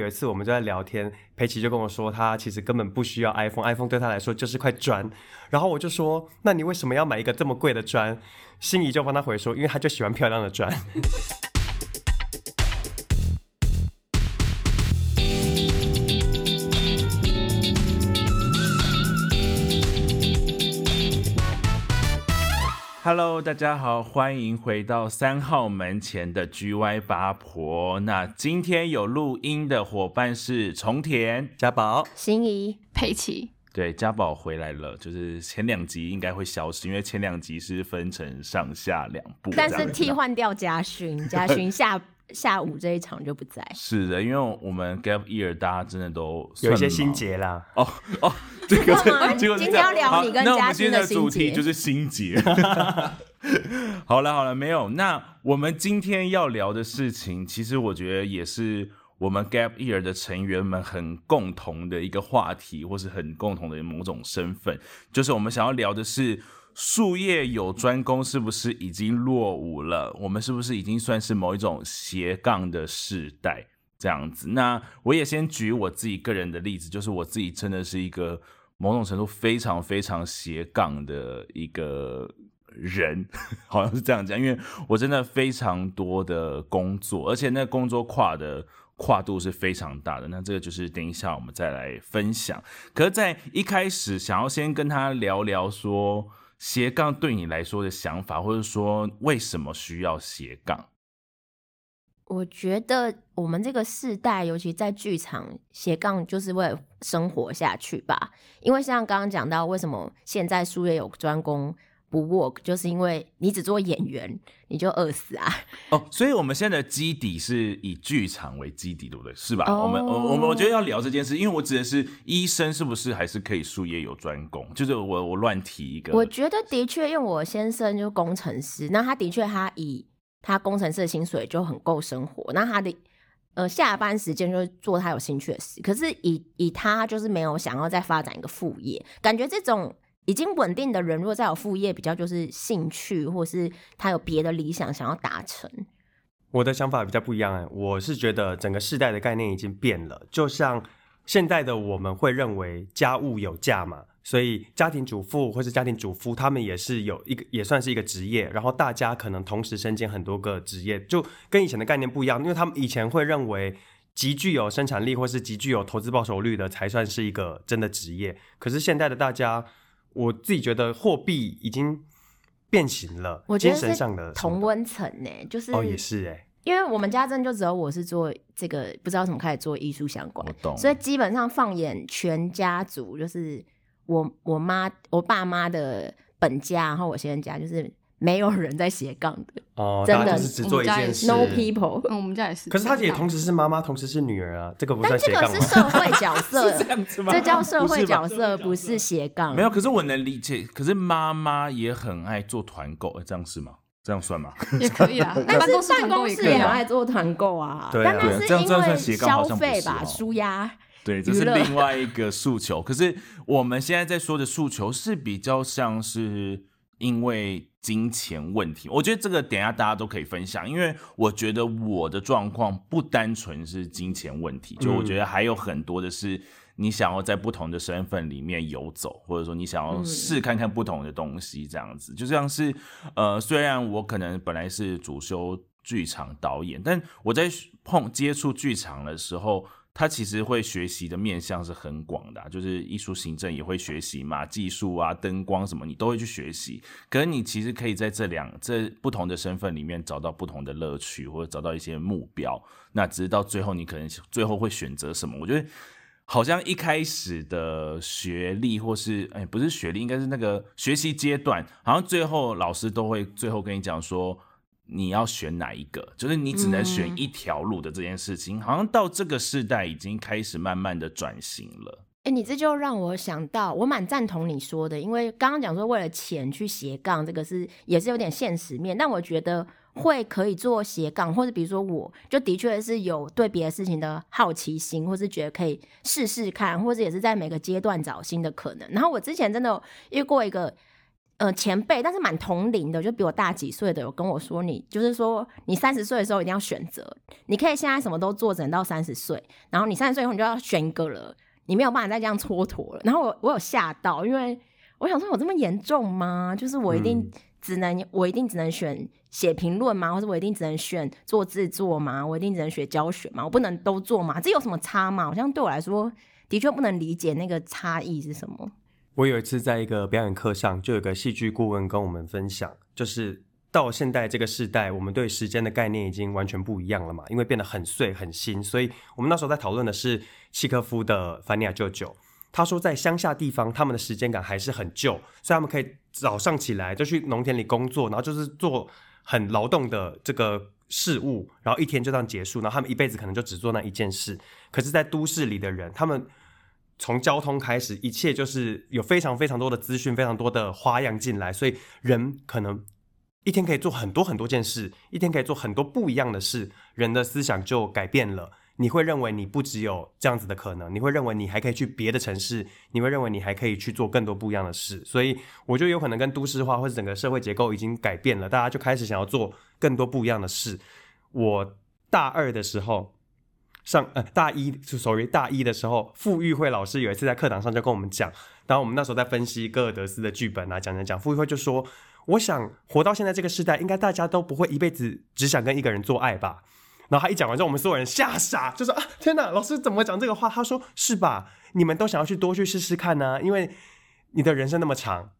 有一次我们就在聊天，佩奇就跟我说，他其实根本不需要 iPhone，iPhone 对他来说就是块砖。然后我就说，那你为什么要买一个这么贵的砖？心仪就帮他回说，因为他就喜欢漂亮的砖。Hello，大家好，欢迎回到三号门前的 GY 八婆。那今天有录音的伙伴是重田家宝、心仪、佩奇。对，家宝回来了，就是前两集应该会消失，因为前两集是分成上下两部，但是替换掉家勋，家勋下下午这一场就不在。是的，因为我们 Gap Year 大家真的都有一些心结啦。哦哦。这个结果今天要聊你跟嘉欣的主题就是心结。好了好了，没有。那我们今天要聊的事情，其实我觉得也是我们 Gap Year 的成员们很共同的一个话题，或是很共同的某种身份，就是我们想要聊的是术业有专攻是不是已经落伍了？我们是不是已经算是某一种斜杠的时代？这样子。那我也先举我自己个人的例子，就是我自己真的是一个。某种程度非常非常斜杠的一个人，好像是这样讲，因为我真的非常多的工作，而且那工作跨的跨度是非常大的。那这个就是等一下我们再来分享。可是，在一开始想要先跟他聊聊说斜杠对你来说的想法，或者说为什么需要斜杠。我觉得我们这个世代，尤其在剧场斜杠，就是为了生活下去吧。因为像刚刚讲到，为什么现在术业有专攻不 work，就是因为你只做演员，你就饿死啊。哦，所以我们现在的基底是以剧场为基底，对不对？是吧？我们我我们我觉得要聊这件事，因为我指的是医生是不是还是可以术业有专攻？就是我我乱提一个，我觉得的确，因为我先生就工程师，那他的确他以。他工程师的薪水就很够生活，那他的呃下班时间就做他有兴趣的事。可是以以他就是没有想要再发展一个副业，感觉这种已经稳定的人，如果再有副业，比较就是兴趣，或是他有别的理想想要达成。我的想法比较不一样哎，我是觉得整个世代的概念已经变了，就像现在的我们会认为家务有价嘛。所以家庭主妇或是家庭主夫，他们也是有一个也算是一个职业，然后大家可能同时身兼很多个职业，就跟以前的概念不一样，因为他们以前会认为极具有生产力或是极具有投资报酬率的才算是一个真的职业。可是现在的大家，我自己觉得货币已经变形了，精神上的同温层呢，就是哦也是哎，因为我们家真就只有我是做这个，不知道怎么开始做艺术相关，所以基本上放眼全家族就是。我我妈我爸妈的本家，然后我先生家，就是没有人在斜杠的哦，真的是只做一件事。No people，我们家也是。可是她也同时是妈妈，同时是女儿啊，这个不算斜杠这个是社会角色，这样子吗？这叫社会角色，不是斜杠。没有，可是我能理解。可是妈妈也很爱做团购，这样是吗？这样算吗？也可以啊，但是办公室也很爱做团购啊。对啊，这样算斜杠消费吧，舒压。对，这是另外一个诉求。可是我们现在在说的诉求是比较像是因为金钱问题。我觉得这个等下大家都可以分享，因为我觉得我的状况不单纯是金钱问题，就我觉得还有很多的是你想要在不同的身份里面游走，或者说你想要试看看不同的东西，这样子就像是呃，虽然我可能本来是主修剧场导演，但我在碰接触剧场的时候。他其实会学习的面向是很广的，就是艺术行政也会学习嘛，技术啊、灯光什么你都会去学习。可是你其实可以在这两这不同的身份里面找到不同的乐趣，或者找到一些目标。那只是到最后你可能最后会选择什么？我觉得好像一开始的学历或是哎不是学历，应该是那个学习阶段，好像最后老师都会最后跟你讲说。你要选哪一个？就是你只能选一条路的这件事情，好像到这个时代已经开始慢慢的转型了。哎，你这就让我想到，我蛮赞同你说的，因为刚刚讲说为了钱去斜杠，这个是也是有点现实面。但我觉得会可以做斜杠，或者比如说我就的确是有对别的事情的好奇心，或是觉得可以试试看，或者也是在每个阶段找新的可能。然后我之前真的遇过一个。呃前辈，但是蛮同龄的，就比我大几岁的，有跟我说你就是说你三十岁的时候一定要选择，你可以现在什么都做，只能到三十岁，然后你三十岁以后你就要选一个了，你没有办法再这样蹉跎了。然后我我有吓到，因为我想说有这么严重吗？就是我一定只能、我一定只能选写评论吗？或者我一定只能选做制作吗？我一定只能学教学吗？我不能都做吗？这有什么差吗？好像对我来说的确不能理解那个差异是什么。我有一次在一个表演课上，就有个戏剧顾问跟我们分享，就是到现在这个时代，我们对时间的概念已经完全不一样了嘛，因为变得很碎很新。所以我们那时候在讨论的是契科夫的《凡尼亚舅舅》，他说在乡下地方，他们的时间感还是很旧，所以他们可以早上起来就去农田里工作，然后就是做很劳动的这个事物，然后一天就这样结束，然后他们一辈子可能就只做那一件事。可是，在都市里的人，他们从交通开始，一切就是有非常非常多的资讯，非常多的花样进来，所以人可能一天可以做很多很多件事，一天可以做很多不一样的事，人的思想就改变了。你会认为你不只有这样子的可能，你会认为你还可以去别的城市，你会认为你还可以去做更多不一样的事。所以我觉得有可能跟都市化或者整个社会结构已经改变了，大家就开始想要做更多不一样的事。我大二的时候。上呃大一就属于大一的时候，傅玉慧老师有一次在课堂上就跟我们讲，然后我们那时候在分析戈尔德斯的剧本啊，讲讲讲，傅玉慧就说：“我想活到现在这个时代，应该大家都不会一辈子只想跟一个人做爱吧？”然后他一讲完之后，我们所有人吓傻，就说：“啊，天哪，老师怎么讲这个话？”他说：“是吧？你们都想要去多去试试看呢，因为你的人生那么长。”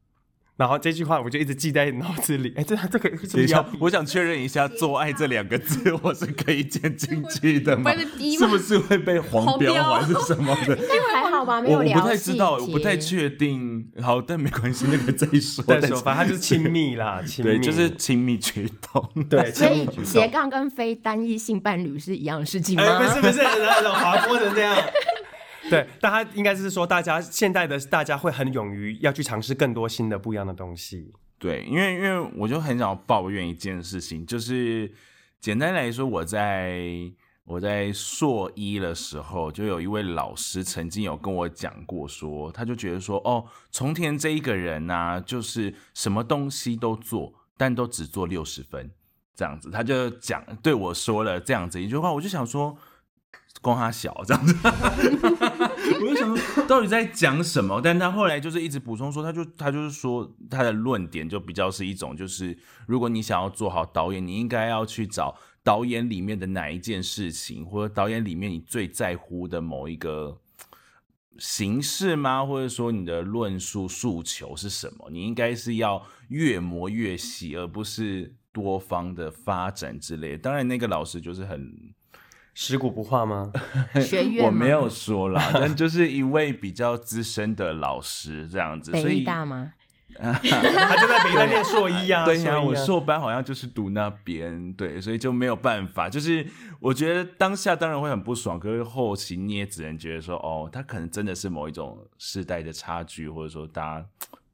然后这句话我就一直记在脑子里。哎，这这个等一下，我想确认一下，“做爱”这两个字 我是可以剪进去的吗？是不是会被黄标还是什么的？还好吧，没有我不太知道，我不太确定。好，但没关系，那个再说。再说，反正就是亲密啦，亲密就是亲密举动。对，所以斜杠跟非单一性伴侣是一样的事情吗？不是不是，滑坡成这样。对，但他应该是说，大家现在的大家会很勇于要去尝试更多新的不一样的东西。对，因为因为我就很想抱怨一件事情，就是简单来说，我在我在硕一的时候，就有一位老师曾经有跟我讲过，说他就觉得说，哦，从田这一个人呢，就是什么东西都做，但都只做六十分这样子，他就讲对我说了这样子一句话，我就想说。光他小这样子，我就想说到底在讲什么？但他后来就是一直补充说，他就他就是说他的论点就比较是一种，就是如果你想要做好导演，你应该要去找导演里面的哪一件事情，或者导演里面你最在乎的某一个形式吗？或者说你的论述诉求是什么？你应该是要越磨越细，而不是多方的发展之类。当然，那个老师就是很。尸骨不化吗？学院我没有说啦，但就是一位比较资深的老师这样子。所以大吗？他就在北大念硕一啊。对呀，我硕班好像就是读那边，对，所以就没有办法。就是我觉得当下当然会很不爽，可是后期你也只能觉得说，哦，他可能真的是某一种世代的差距，或者说大家。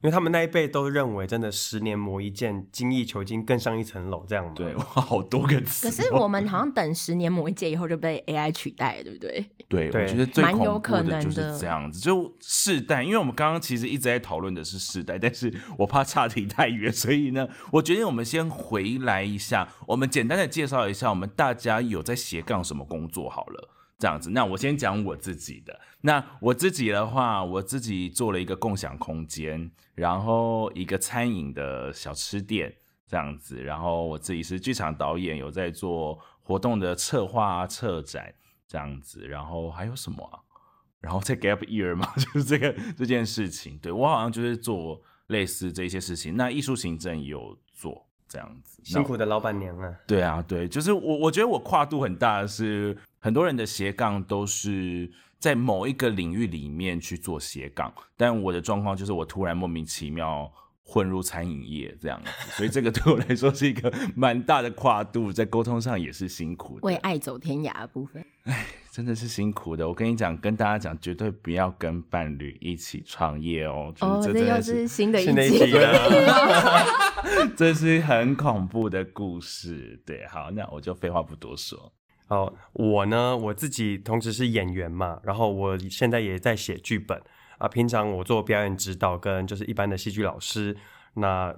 因为他们那一辈都认为，真的十年磨一剑，精益求精，更上一层楼，这样嘛？对，好多个词。可是我们好像等十年磨一剑以后就被 AI 取代，对不对？对，我觉得最恐怖的就是这样子，就世代。因为我们刚刚其实一直在讨论的是世代，但是我怕差题太远，所以呢，我决定我们先回来一下，我们简单的介绍一下，我们大家有在斜杠什么工作好了。这样子，那我先讲我自己的。那我自己的话，我自己做了一个共享空间，然后一个餐饮的小吃店，这样子。然后我自己是剧场导演，有在做活动的策划、策展这样子。然后还有什么啊？然后再 Gap Year 嘛，就是这个这件事情。对我好像就是做类似这些事情。那艺术行政有做这样子，辛苦的老板娘啊。对啊，对，就是我，我觉得我跨度很大的是。很多人的斜杠都是在某一个领域里面去做斜杠，但我的状况就是我突然莫名其妙混入餐饮业这样子，所以这个对我来说是一个蛮大的跨度，在沟通上也是辛苦。为爱走天涯的部分，哎，真的是辛苦的。我跟你讲，跟大家讲，绝对不要跟伴侣一起创业哦。哦，这又是新的一集了，这是很恐怖的故事。对，好，那我就废话不多说。哦，我呢，我自己同时是演员嘛，然后我现在也在写剧本啊。平常我做表演指导跟就是一般的戏剧老师，那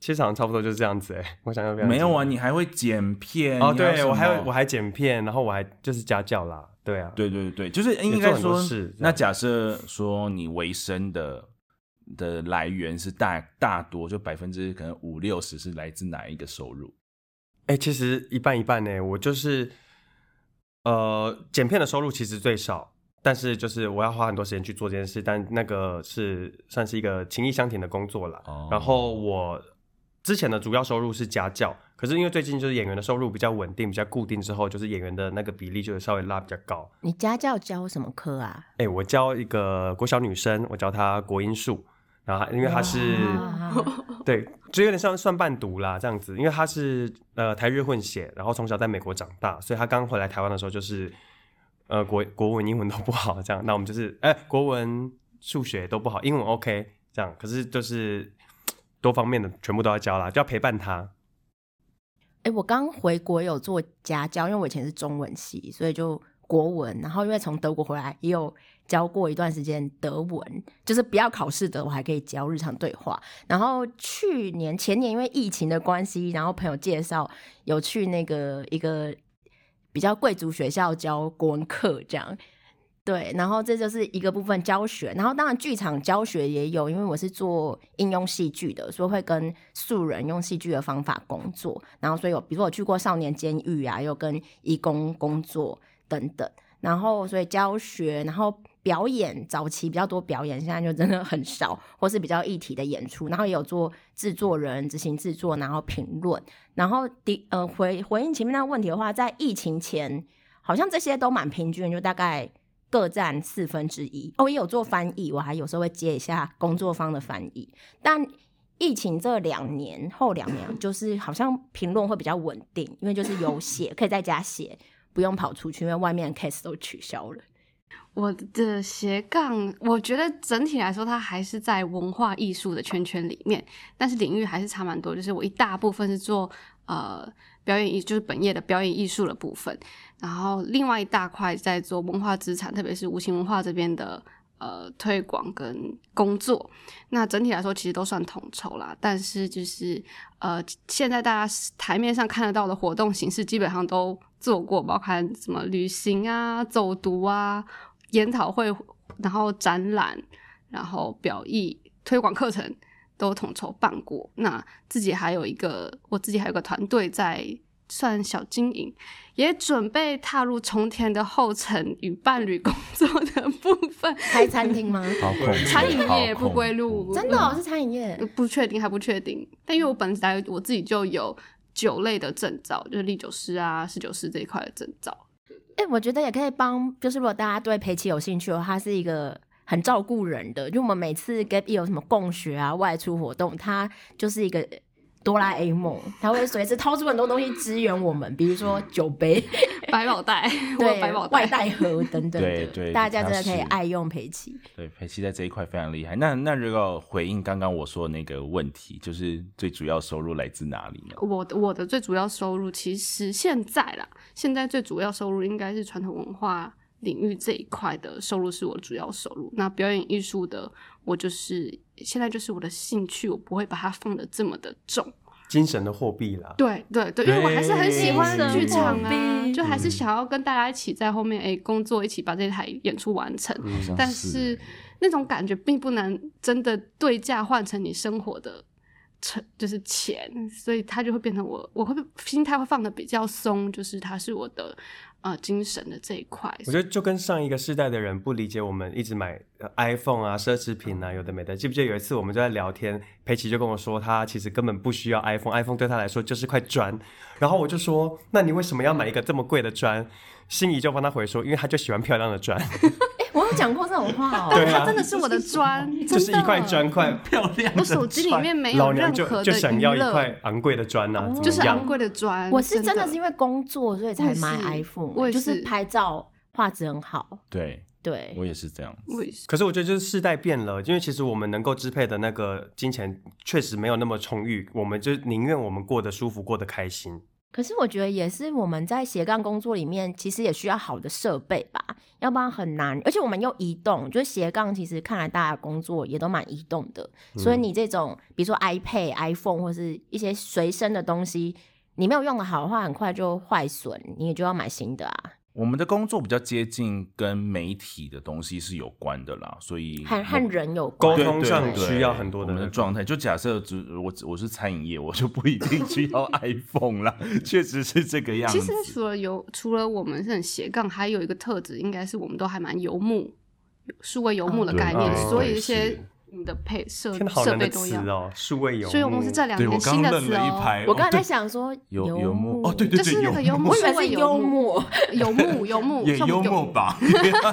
其实好像差不多就是这样子哎、我想要表演没有啊，你还会剪片哦，对我还么有我还剪片，然后我还就是家教啦，对啊，对对对，就是应该说事，那假设说你维生的的来源是大大多就百分之可能五六十是来自哪一个收入？哎、其实一半一半呢。我就是呃，剪片的收入其实最少，但是就是我要花很多时间去做这件事，但那个是算是一个情意相挺的工作啦。哦然后我之前的主要收入是家教，可是因为最近就是演员的收入比较稳定、比较固定之后，就是演员的那个比例就稍微拉比较高。你家教教什么科啊？哎、我教一个国小女生，我教她国音数，然后因为他是。哇对，就有点像算半读啦这样子，因为他是呃台日混血，然后从小在美国长大，所以他刚回来台湾的时候就是呃国国文、英文都不好这样，那我们就是哎、国文、数学都不好，英文 OK 这样，可是就是多方面的全部都要教啦，就要陪伴他。哎、我刚回国有做家教，因为我以前是中文系，所以就国文。然后因为从德国回来，也有教过一段时间德文，就是不要考试的，我还可以教日常对话。然后去年前年因为疫情的关系，然后朋友介绍有去那个一个比较贵族学校教国文课，这样。对，然后这就是一个部分教学，然后当然剧场教学也有，因为我是做应用戏剧的，所以会跟素人用戏剧的方法工作，然后所以有比如我去过少年监狱啊，有跟义工工作等等，然后所以教学，然后表演早期比较多表演，现在就真的很少，或是比较一体的演出，然后也有做制作人、执行制作，然后评论，然后的呃回回应前面那个问题的话，在疫情前好像这些都蛮平均，就大概。各占四分之一。哦，也有做翻译，我还有时候会接一下工作方的翻译。但疫情这两年后两年，就是好像评论会比较稳定，因为就是有写，可以在家写，不用跑出去，因为外面的 case 都取消了。我的斜杠，我觉得整体来说，它还是在文化艺术的圈圈里面，但是领域还是差蛮多。就是我一大部分是做呃表演艺，就是本业的表演艺术的部分，然后另外一大块在做文化资产，特别是无形文化这边的呃推广跟工作。那整体来说，其实都算统筹啦。但是就是呃，现在大家台面上看得到的活动形式，基本上都做过，包括什么旅行啊、走读啊。研讨会，然后展览，然后表意、推广课程都统筹办过。那自己还有一个，我自己还有个团队在算小经营，也准备踏入重田的后尘与伴侣工作的部分。开餐厅吗？餐饮好业不归路，真的、哦、是餐饮业呃不确定，还不确定。但因为我本来我自己就有酒类的证照，就是利酒师啊、侍酒师这一块的证照。哎、我觉得也可以帮，就是如果大家对裴奇有兴趣的话，他是一个很照顾人的。就我们每次 Gap 有什么共学啊、外出活动，他就是一个哆啦 A 梦，他会随时掏出很多东西支援我们，比如说酒杯、百宝袋，对百宝外袋。带盒等等的，对对大家真的可以爱用佩奇。对，佩奇在这一块非常厉害。那那如果回应刚刚我说的那个问题，就是最主要收入来自哪里呢？我的我的最主要收入其实现在啦，现在最主要收入应该是传统文化领域这一块的收入是我的主要收入。那表演艺术的，我就是现在就是我的兴趣，我不会把它放的这么的重。精神的货币啦，对对对，因为我还是很喜欢剧场啊就还是想要跟大家一起在后面诶工作，一起把这台演出完成。但是是那种感觉并不能真的对价换成你生活的成就是钱，所以它就会变成我我会心态会放的比较松，就是它是我的啊精神的这一块。我觉得就跟上一个世代的人不理解我们一直买 iPhone 啊、奢侈品啊，有的没的。记不记得有一次我们就在聊天，佩奇就跟我说，他其实根本不需要 iPhone，iPhone 对他来说就是块砖。然后我就说，那你为什么要买一个这么贵的砖？心仪就帮他回收，因为他就喜欢漂亮的砖，哎我有讲过这种话哦。对啊它真的是我的砖，就是一块砖块，漂亮的我手机里面没有老娘就任何的就想要一块昂贵的砖呐、啊，怎就是？昂贵的砖。我是真的的是因为工作所以才买 iPhone，我也就是是拍照画质很好。对对，我也是这样。我也是可是我觉得就是世代变了，因为其实我们能够支配的那个金钱确实没有那么充裕，我们就宁愿我们过得舒服，过得开心。可是我觉得也是我们在斜杠工作里面，其实也需要好的设备吧，要不然很难。而且我们又移动，就是斜杠，其实看来大家工作也都蛮移动的，所以你这种比如说 iPad、iPhone 或是一些随身的东西，你没有用的好的话，很快就坏损，你也就要买新的啊。我们的工作比较接近跟媒体的东西是有关的啦，所以和和人有沟通上需要很多的我们的状态。就假设只我我是餐饮业，我就不一定需要 iPhone 啦，确实是这个样子。其实除了有，除了我们是很斜杠，还有一个特质，应该是我们都还蛮游牧，数位游牧的嗯概念，对所以对一些是你的配设天哪，好设备都要。词哦，数位游牧，数位游牧是这两对我年刚愣新的词哦，了一排，我刚才在想说游游牧牧哦，对对对，就是那个游游牧我以为是幽默。游牧游牧也幽默吧？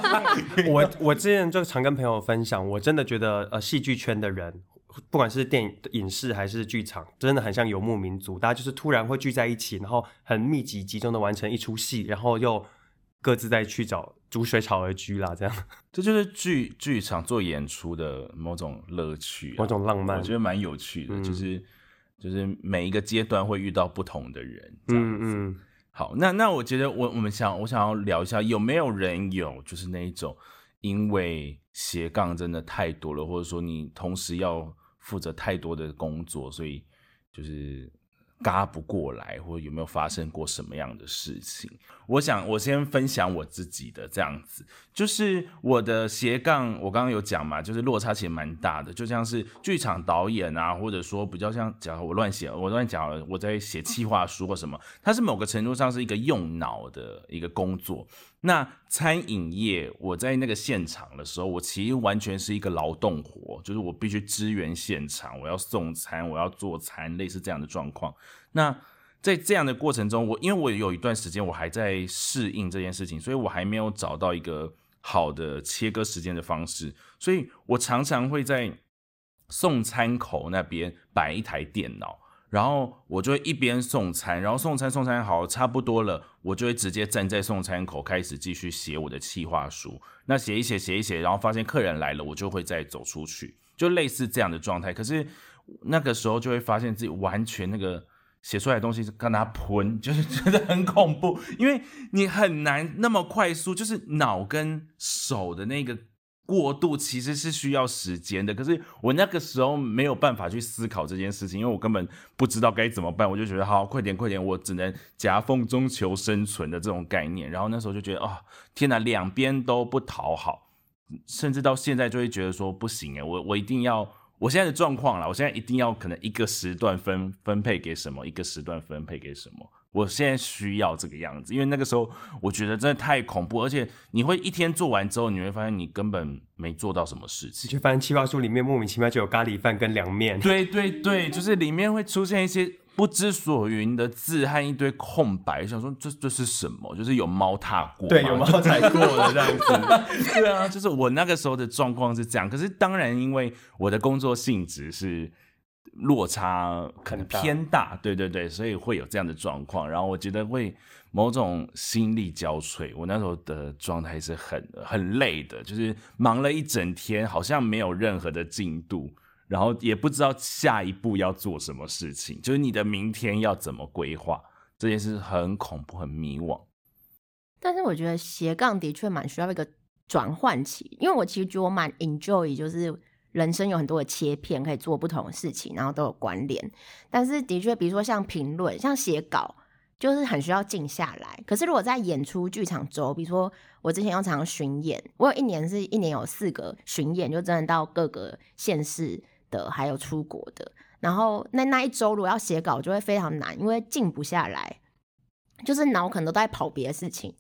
我 我之前就常跟朋友分享，我真的觉得呃，戏剧圈的人，不管是电影、影视还是剧场，真的很像游牧民族，大家就是突然会聚在一起，然后很密集、集中的完成一出戏，然后又各自再去找逐水草而居啦，这样。这就是剧剧场做演出的某种乐趣、啊，某种浪漫我觉得蛮有趣的，嗯。就是就是每一个阶段会遇到不同的人，这样子。嗯嗯，好，那那我觉得我我们想我想要聊一下，有没有人有就是那一种因为斜杠真的太多了，或者说你同时要负责太多的工作，所以就是嘎不过来，或者有没有发生过什么样的事情？我想我先分享我自己的这样子，就是我的斜杠，我刚刚有讲嘛，就是落差其实蛮大的，就像是剧场导演啊，或者说比较像讲我乱写，我乱讲，我在写企划书或什么，它是某个程度上是一个用脑的一个工作。那餐饮业，我在那个现场的时候，我其实完全是一个劳动活，就是我必须支援现场，我要送餐，我要做餐，类似这样的状况。那在这样的过程中，我因为我有一段时间我还在适应这件事情，所以我还没有找到一个好的切割时间的方式，所以我常常会在送餐口那边摆一台电脑，然后我就会一边送餐，然后送餐送餐好差不多了，我就会直接站在送餐口开始继续写我的企划书。那写一写写一写，然后发现客人来了，我就会再走出去，就类似这样的状态。可是那个时候就会发现自己完全那个。写出来的东西是跟他喷，就是觉得很恐怖，因为你很难那么快速，就是脑跟手的那个过渡其实是需要时间的。可是我那个时候没有办法去思考这件事情，因为我根本不知道该怎么办，我就觉得好，快点快点，我只能夹缝中求生存的这种概念。然后那时候就觉得，哦，天哪，两边都不讨好，甚至到现在就会觉得说不行哎，我我一定要。我现在的状况啦，我现在一定要可能一个时段分分配给什么，一个时段分配给什么。我现在需要这个样子，因为那个时候我觉得真的太恐怖，而且你会一天做完之后，你会发现你根本没做到什么事你情。就发现企划书里面莫名其妙就有咖喱饭跟凉面，对对对，就是里面会出现一些不知所云的字和一堆空白，想说这这是什么？就是有猫踏过吗，对，有猫踩过的这样子。对啊，就是我那个时候的状况是这样。可是当然，因为我的工作性质是落差可能偏大，对对对，所以会有这样的状况。然后我觉得会某种心力交瘁。我那时候的状态是很很累的，就是忙了一整天，好像没有任何的进度。然后也不知道下一步要做什么事情，就是你的明天要怎么规划，这件事很恐怖、很迷惘。但是我觉得斜杠的确蛮需要一个转换期，因为我其实觉得我蛮 enjoy，就是人生有很多的切片可以做不同的事情，然后都有关联。但是的确，比如说像评论、像写稿，就是很需要静下来。可是如果在演出剧场周，比如说我之前要常常巡演，我有一年是一年有四个巡演，就真的到各个县市的，还有出国的。然后那那一周如果要写稿，就会非常难，因为静不下来，就是脑可能都在跑别的事情。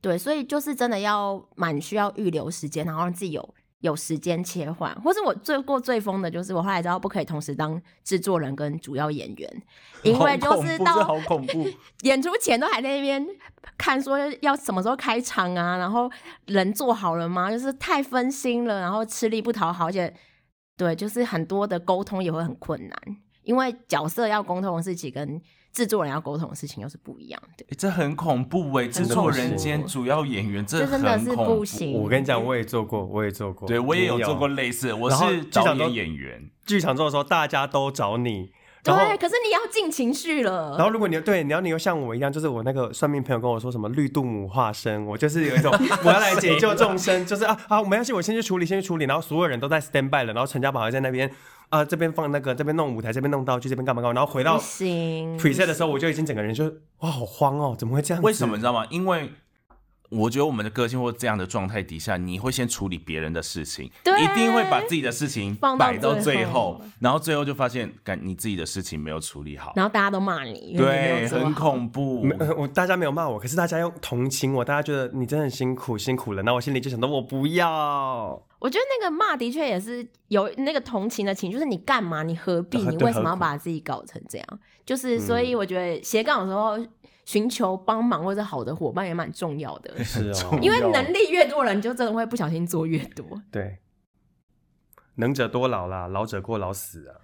对，所以就是真的要蛮需要预留时间，然后让自己有有时间切换。或是我最过最疯的就是，我后来知道不可以同时当制作人跟主要演员，因为就是到好恐怖。演出前都还在那边看说要什么时候开场啊，然后人做好了吗？就是太分心了，然后吃力不讨好，而且对，就是很多的沟通也会很困难，因为角色要沟通的事情跟制作人要沟通的事情又是不一样的。欸这很恐怖哎！制的作人兼主要演员，这这真的是不行我跟你讲，我也做过，我也做过，对我也有做过类似，我是导剧场都演演员。剧场做的时候，大家都找你，然后对，可是你要进情绪了。然后如果你对，你要你又像我一样，就是我那个算命朋友跟我说什么绿度母化身，我就是有一种 我要来解救众生，就是啊啊，没关系，我先去处理，先去处理，然后所有人都在 stand by 了，然后陈家宝还在那边啊这边放那个，这边弄舞台，这边弄道具，这边干嘛干嘛，然后回到 preset 的时候，我就已经整个人就哇好慌哦，怎么会这样子？为什么你知道吗？因为我觉得我们的个性或这样的状态底下，你会先处理别人的事情，对一定会把自己的事情放到摆到最最后后，然后最后就发现，感你自己的事情没有处理好，然后大家都骂你，对，很恐怖我大家没有骂我，可是大家又同情我，大家觉得你真的很辛苦辛苦了，那我心里就想到我不要。我觉得那个骂的确也是有那个同情的情，就是你干嘛？你何必？你为什么要把自己搞成这样？就是所以我觉得斜杠的时候寻求帮忙或者好的伙伴也蛮重要的，是哦，因为能力越多人，就真的会不小心做越多。对，能者多劳啦，老者过劳死啊。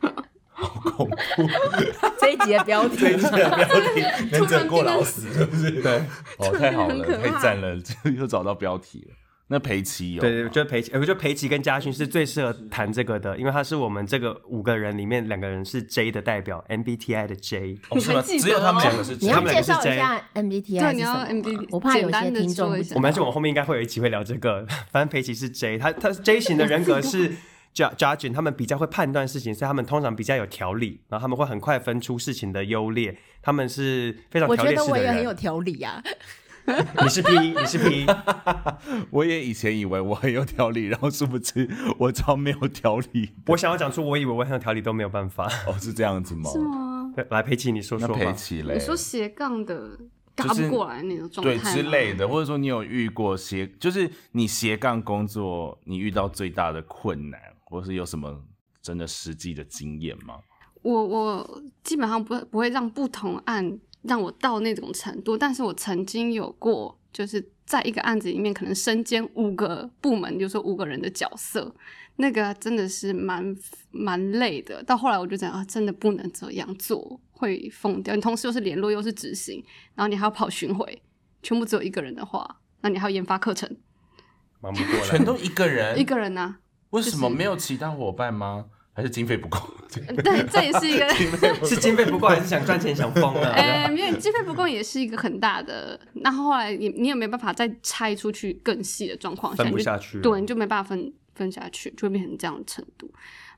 好恐怖 这一集的标题这一集的标题能者过劳死，是不是？对哦，太好了，太赞了，又找到标题了。那裴奇有对对，我觉得裴奇，呃我觉得裴奇跟嘉勋是最适合谈这个的，因为他是我们这个五个人里面两个人是 J 的代表，MBTI 的 J。哦是吗？还记得只有他们两个是你要介绍一下 MBTI 对你要是什么 MBTI 我怕有些听众。我们而且我们后面应该会有一集会聊这个，反正裴奇是 J，他他 J 型的人格是 J Judge，他们比较会判断事情，所以他们通常比较有条理，然后他们会很快分出事情的优劣，他们是非常我觉条列式的得我也很有。条理啊。你是 P，你是 P，我也以前以为我很有条理，然后殊不知我超没有条理。我想要讲出我以为我很有条理都没有办法。哦，是这样子吗？是吗？对来，佩奇你说说吧。奇嘞？你说斜杠的嘎就是不过来那种状对态吗之类的，或者说你有遇过斜，就是你斜杠工作，你遇到最大的困难，或是有什么真的实际的经验吗？我我基本上不会不会让不同案让我到那种程度，但是我曾经有过，就是在一个案子里面可能身兼五个部门，就是说五个人的角色，那个真的是蛮蛮累的。到后来我就讲啊，真的不能这样做，会疯掉。你同时又是联络又是执行，然后你还要跑巡回，全部只有一个人的话，那你还要研发课程，忙不过来，全都一个人，一个人呢、为什么没有其他伙伴吗？还是经费不够？对，这也是一个。是经费不够，还是想赚钱想疯了？哎、没有经费不够也是一个很大的。那后来你你也没办法再拆出去更细的状况下，分不下去对，你就没办法分分下去，就会变成这样的程度，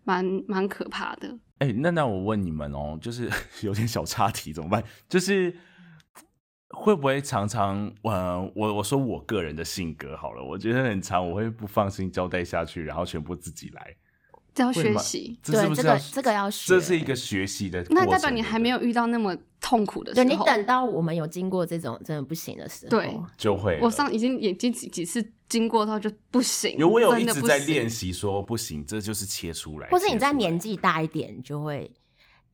蛮蛮可怕的。哎、那那我问你们哦，就是有点小岔题怎么办？就是会不会常常，呃，我我说我个人的性格好了，我觉得很长，我会不放心交代下去，然后全部自己来。这要学习，对这个这个要学这是一个学习的，那代表你还没有有遇到那么痛苦的时候。对你等到我们有经过这种真的不行的时候，对就会。我上已经已经几几次经过到就不行，因为我有一直在练习说不行，这就是切出来，或是你在年纪大一点，你就会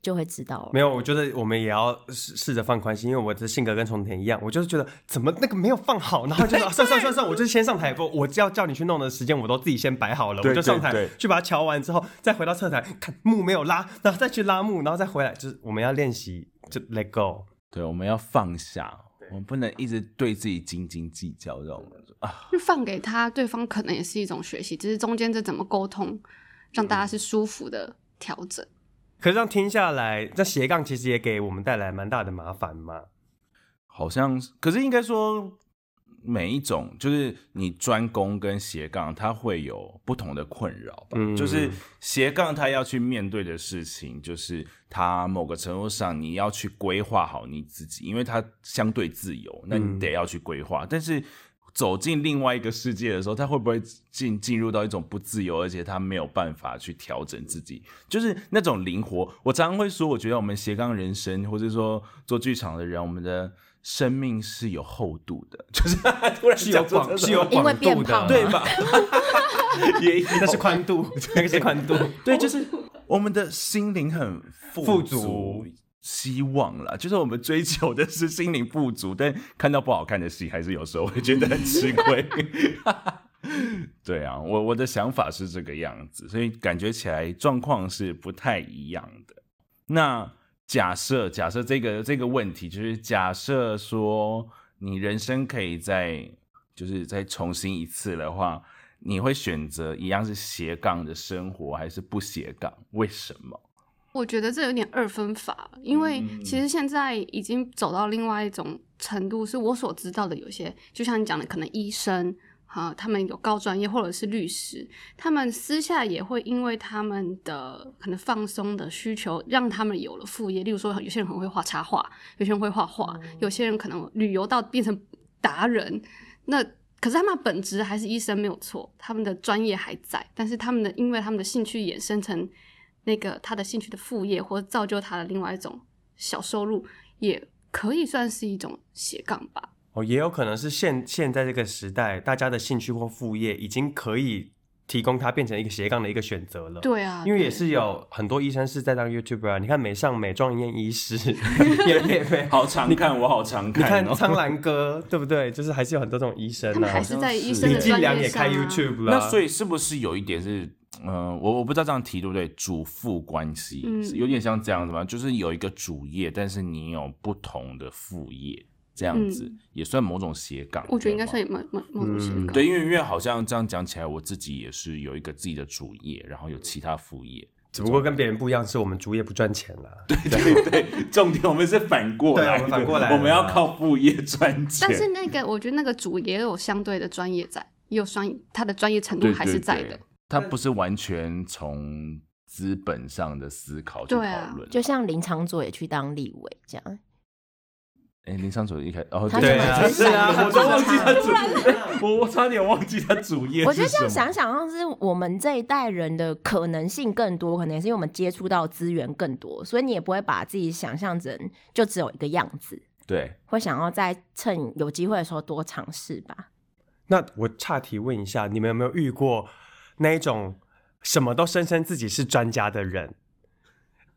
就会知道了。没有，我觉得我们也要试试着放宽心，因为我的性格跟重田一样，我就是觉得怎么那个没有放好，然后就说、啊、算算算算，我就先上台，不，我要叫你去弄的时间我都自己先摆好了，我就上台去把它瞧完之后，再回到侧台看幕没有拉，然后再去拉幕，然后再回来，就是我们要练习就 let go。对，我们要放下，我们不能一直对自己斤斤计较这种啊。就放给他，对方可能也是一种学习，只是中间这怎么沟通，让大家是舒服的调整。可是这样听下来，这斜杠其实也给我们带来蛮大的麻烦嘛。好像，可是应该说，每一种就是你专攻跟斜杠，它会有不同的困扰吧。嗯就是斜杠它要去面对的事情，就是它某个程度上你要去规划好你自己，因为它相对自由，那你得要去规划。但是走进另外一个世界的时候，他会不会进进入到一种不自由，而且他没有办法去调整自己，就是那种灵活。我常常会说，我觉得我们斜杠人生，或者说做剧场的人，我们的生命是有厚度的，就是突然是有广是有广度的，对吧？也那是宽度，那个是宽度。对，就是我们的心灵很富富足希望啦，就是我们追求的是心灵富足，但看到不好看的戏，还是有时候会觉得很吃亏。对啊，我我的想法是这个样子，所以感觉起来状况是不太一样的。那假设假设这个这个问题，就是假设说你人生可以再就是再重新一次的话，你会选择一样是斜杠的生活，还是不斜杠？为什么？我觉得这有点二分法，因为嗯其实现在已经走到另外一种程度，是我所知道的，有些就像你讲的，可能医生啊，他们有高专业，或者是律师，他们私下也会因为他们的可能放松的需求，让他们有了副业。例如说，有些人很会画插画，有些人会画画，有些人可能旅游到变成达人，那。可是他们本职还是医生没有错，他们的专业还在，但是他们的因为他们的兴趣衍生成那个他的兴趣的副业，或者造就他的另外一种小收入，也可以算是一种斜杠吧。哦，也有可能是现现在这个时代，大家的兴趣或副业已经可以提供他变成一个斜杠的一个选择了。对啊，因为也是有很多医生是在当 YouTuber 啊，你看美上美状元医师，也也没好常看，我好常你看哦。苍兰哥，对不对？就是还是有很多这种医生啊他们还，是在医生李的专进良也开业上啊。YouTube 了，那所以是不是有一点是，嗯、我我不知道这样提对不对？主副关系、嗯是有点像这样子吗？就是有一个主业，但是你有不同的副业，这样子、也算某种斜杠。嗯我觉得应该对吗算某某某种斜嗯杠。对，因为因为好像这样讲起来，我自己也是有一个自己的主业，然后有其他副业。只不过跟别人不一样，是我们主业不赚钱了。对，对对，重点我们是反过来反过来我们要靠副业赚钱。但是那个，我觉得那个主也有相对的专业在，也有专他的专业程度还是在的。对对他不是完全从资本上的思考去讨对啊论。就像林长佐也去当立委这样，哎，林昌佐一开，哦，他对对啊是是啊我都忘记他主他，我我差点忘记他主业我觉得这样想想，像是我们这一代人的可能性更多，可能也是因为我们接触到资源更多，所以你也不会把自己想象成就只有一个样子，对，会想要在趁有机会的时候多尝试吧。那我岔题问一下，你们有没有遇过那一种什么都声称自己是专家的人？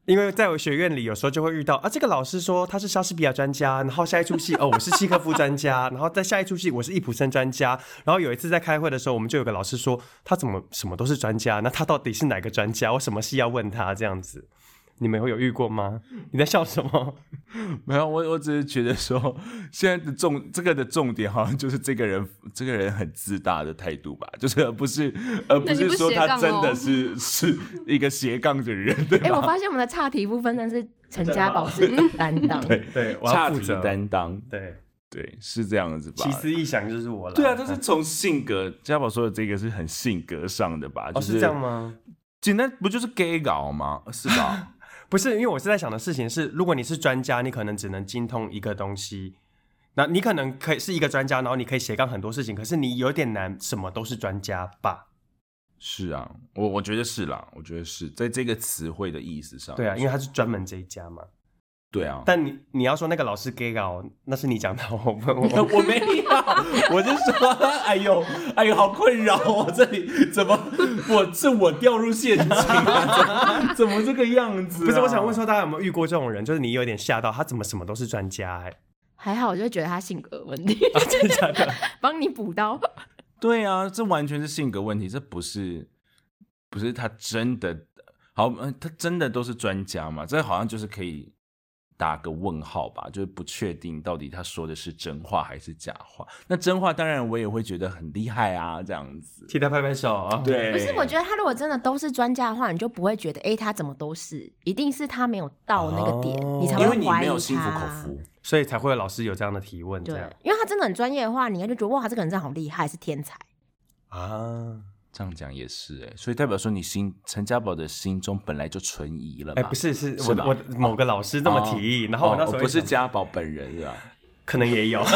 因为在我学院里，有时候就会遇到啊，这个老师说他是莎士比亚专家，然后下一出戏哦，我是契诃夫专家，然后在下一出戏我是易卜生专家，然后有一次在开会的时候，我们就有个老师说他怎么什么都是专家，那他到底是哪个专家？我什么戏要问他这样子？你们会有遇过吗？你在笑什么？没有，我我只是觉得说，现在的重这个的重点好像就是这个人，这个人很自大的态度吧，就是而不是而不是说他真的哦是 是一个斜杠的人，对哎、我吧？发现我们的差题部分真是陈家宝是担当，对 对，差题。担当，对，对，是这样子吧奇？思异想就是我了。对啊，就是从性格，家宝说的这个是很性格上的吧？哦就是这样吗？简单不就是 gay 搞吗？是吧？不是，因为我是在想的事情是，如果你是专家，你可能只能精通一个东西，那你可能可以是一个专家，然后你可以斜杠很多事情，可是你有点难，什么都是专家吧？是啊，我我觉得是啦，我觉得是在这个词汇的意思上。对啊，因为他是专门这一家嘛。对啊，但你你要说那个老师 gay 搞，那是你讲的，我不我 我没有，我就说，哎呦，哎呦，好困扰哦，这里怎么我是我掉入陷阱啊？怎么这个样子、啊？不是，我想问，说大家有没有遇过这种人，就是你有点吓到，他怎么什么都是专家、哎，还好，我就觉得他性格有问题，啊，真的假的？帮你补刀。对啊，这完全是性格问题，这不是不是他真的好，嗯，他真的都是专家嘛？这好像就是可以打个问号吧，就是不确定到底他说的是真话还是假话。那真话当然我也会觉得很厉害啊，这样子。替他拍拍手啊！对，不是，我觉得他如果真的都是专家的话，你就不会觉得，哎、他怎么都是，一定是他没有到那个点，哦你才会因为你怀疑他。没有心服口服。所以才会有老师有这样的提问，这对样，因为他真的很专业的话，你就觉得哇，这个人真的好厉害，是天才。啊。这样讲也是哎、所以代表说你心陈家宝的心中本来就存疑了嘛？哎、不是，是是我我某个老师这么提议，然后我那时候哦不是家宝本人啊？可能也有。